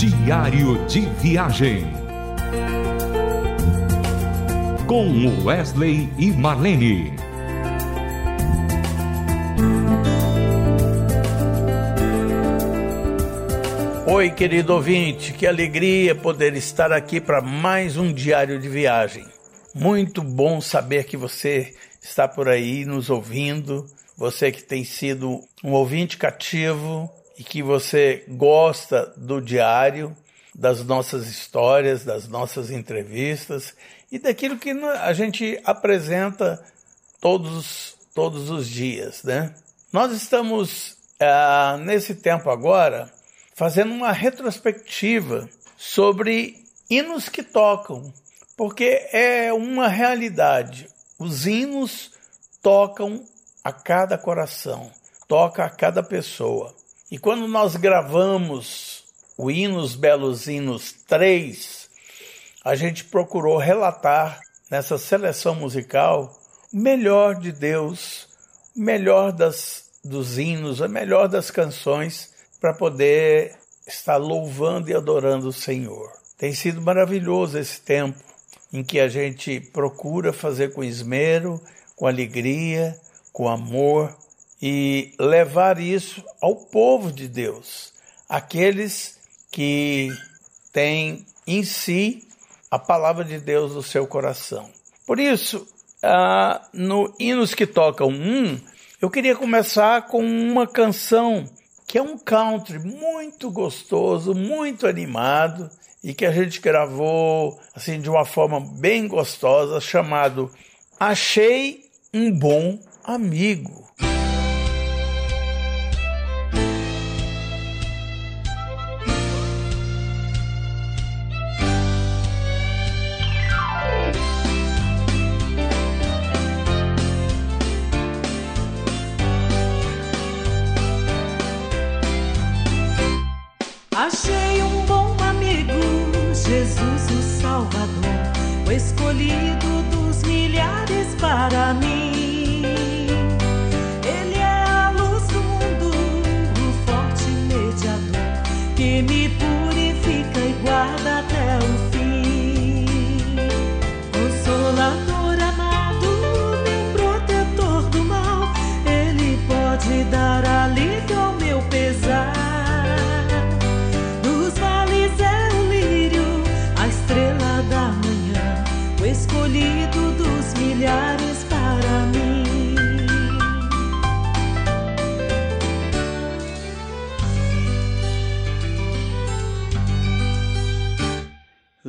Diário de Viagem. Com Wesley e Marlene. Oi, querido ouvinte, que alegria poder estar aqui para mais um diário de viagem. Muito bom saber que você está por aí nos ouvindo, você que tem sido um ouvinte cativo e que você gosta do diário, das nossas histórias, das nossas entrevistas e daquilo que a gente apresenta todos, todos os dias, né? Nós estamos, ah, nesse tempo agora, fazendo uma retrospectiva sobre hinos que tocam, porque é uma realidade. Os hinos tocam a cada coração, toca a cada pessoa. E quando nós gravamos o Hinos Belos Hinos 3, a gente procurou relatar nessa seleção musical o melhor de Deus, o melhor das, dos hinos, o melhor das canções para poder estar louvando e adorando o Senhor. Tem sido maravilhoso esse tempo em que a gente procura fazer com esmero, com alegria, com amor, e levar isso ao povo de Deus, aqueles que têm em si a palavra de Deus no seu coração. Por isso, ah, no Hinos que Tocam um, eu queria começar com uma canção que é um country muito gostoso, muito animado e que a gente gravou assim de uma forma bem gostosa, chamado Achei um Bom Amigo.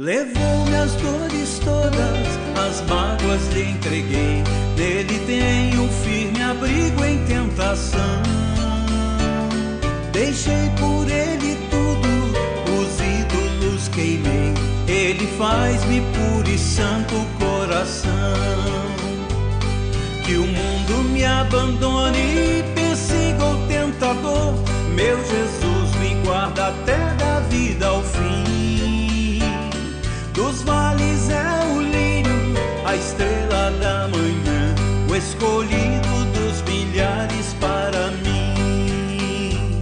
Levou minhas dores todas, as mágoas lhe entreguei. Nele tenho firme abrigo em tentação. Deixei por ele tudo, os ídolos queimei. Ele faz-me puro e santo coração. Que o mundo me abandone e persiga o tentador. Meu Jesus me guarda até da vida ao fim. Dos vales é o lírio, a estrela da manhã, o escolhido dos milhares para mim.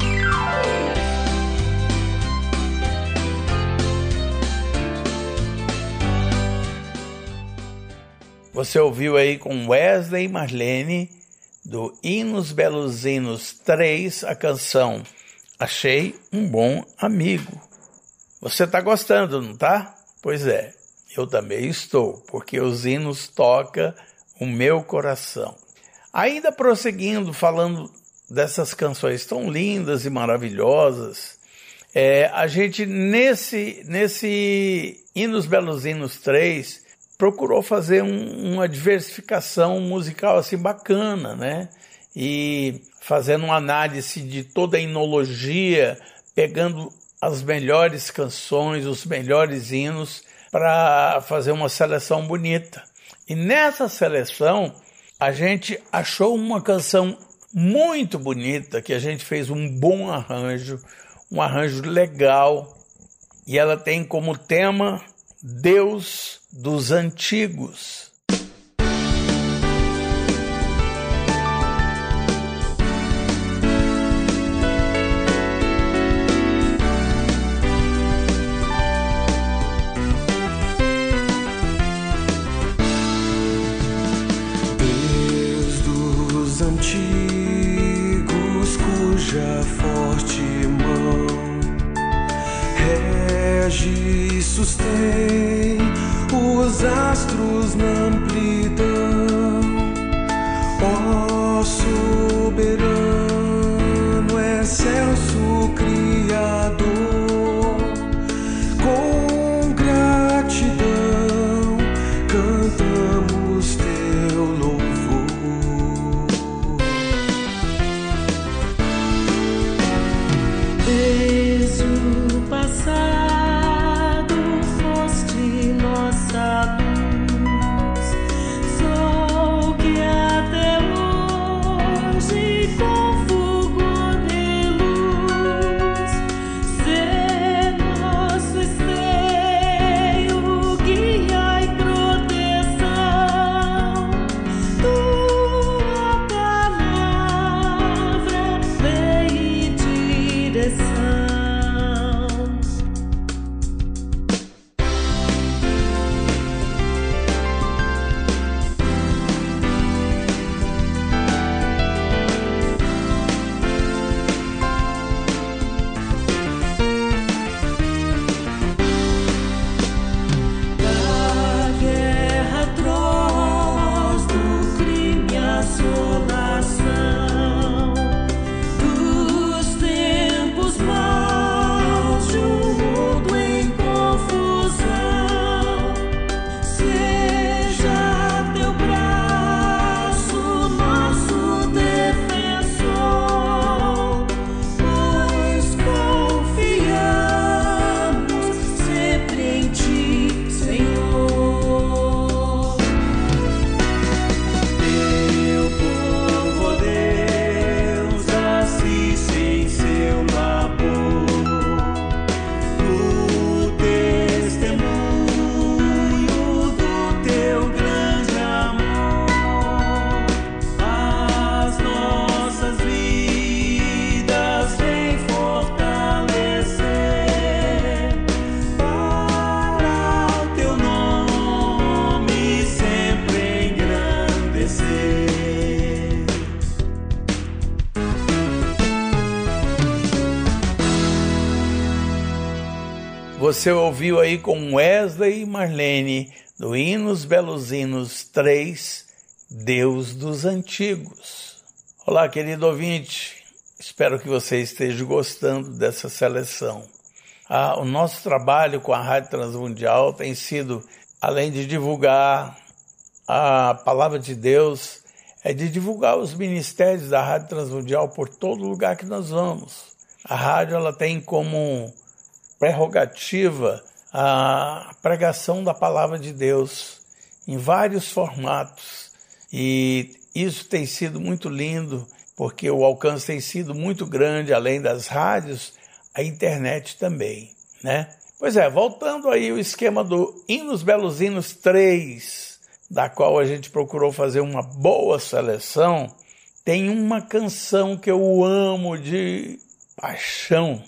Você ouviu aí com Wesley Marlene, do Hinos Belos Hinos 3, a canção Achei um Bom Amigo. Você está gostando, não tá? Pois é, eu também estou, porque os hinos tocam o meu coração. Ainda prosseguindo, falando dessas canções tão lindas e maravilhosas, é, a gente nesse, nesse Hinos Belos Hinos 3 procurou fazer um, uma diversificação musical assim bacana, né? E fazendo uma análise de toda a inologia, pegando as melhores canções, os melhores hinos para fazer uma seleção bonita. E nessa seleção a gente achou uma canção muito bonita que a gente fez um bom arranjo, um arranjo legal, e ela tem como tema Deus dos antigos. fall. Você ouviu aí com Wesley e Marlene, do Hinos Belos Hinos 3, Deus dos Antigos. Olá, querido ouvinte, espero que você esteja gostando dessa seleção. Ah, o nosso trabalho com a Rádio Transmundial tem sido, além de divulgar a palavra de Deus, é de divulgar os ministérios da Rádio Transmundial por todo lugar que nós vamos. A rádio ela tem como prerrogativa a pregação da palavra de Deus em vários formatos. E isso tem sido muito lindo, porque o alcance tem sido muito grande, além das rádios, a internet também, né? Pois é, voltando aí o esquema do Hinos Belos Hinos 3, da qual a gente procurou fazer uma boa seleção, tem uma canção que eu amo de paixão,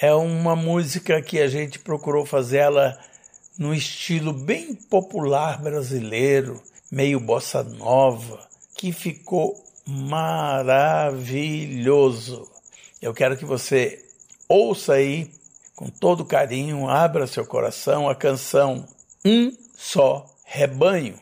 é uma música que a gente procurou fazer ela no estilo bem popular brasileiro, meio bossa nova, que ficou maravilhoso. Eu quero que você ouça aí com todo carinho, abra seu coração a canção Um Só Rebanho.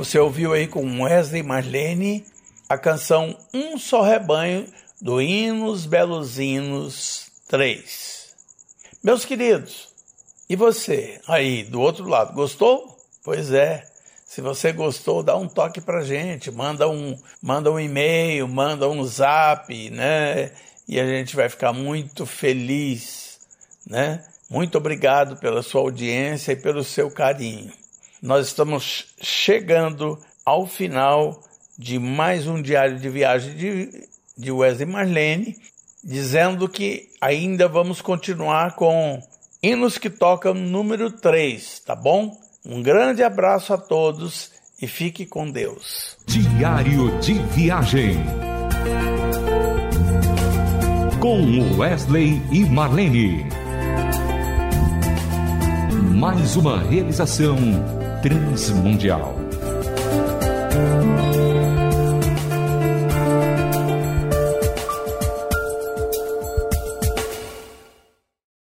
Você ouviu aí com Wesley Marlene a canção Um Só Rebanho do Hinos Belos Hinos 3. Meus queridos, e você aí do outro lado, gostou? Pois é. Se você gostou, dá um toque pra gente, manda um, manda um e-mail, manda um zap, né? E a gente vai ficar muito feliz, né? Muito obrigado pela sua audiência e pelo seu carinho nós estamos chegando ao final de mais um diário de viagem de, de Wesley Marlene, dizendo que ainda vamos continuar com hinos que tocam número 3, tá bom? Um grande abraço a todos e fique com Deus. Diário de viagem com Wesley e Marlene. Mais uma realização Transmundial.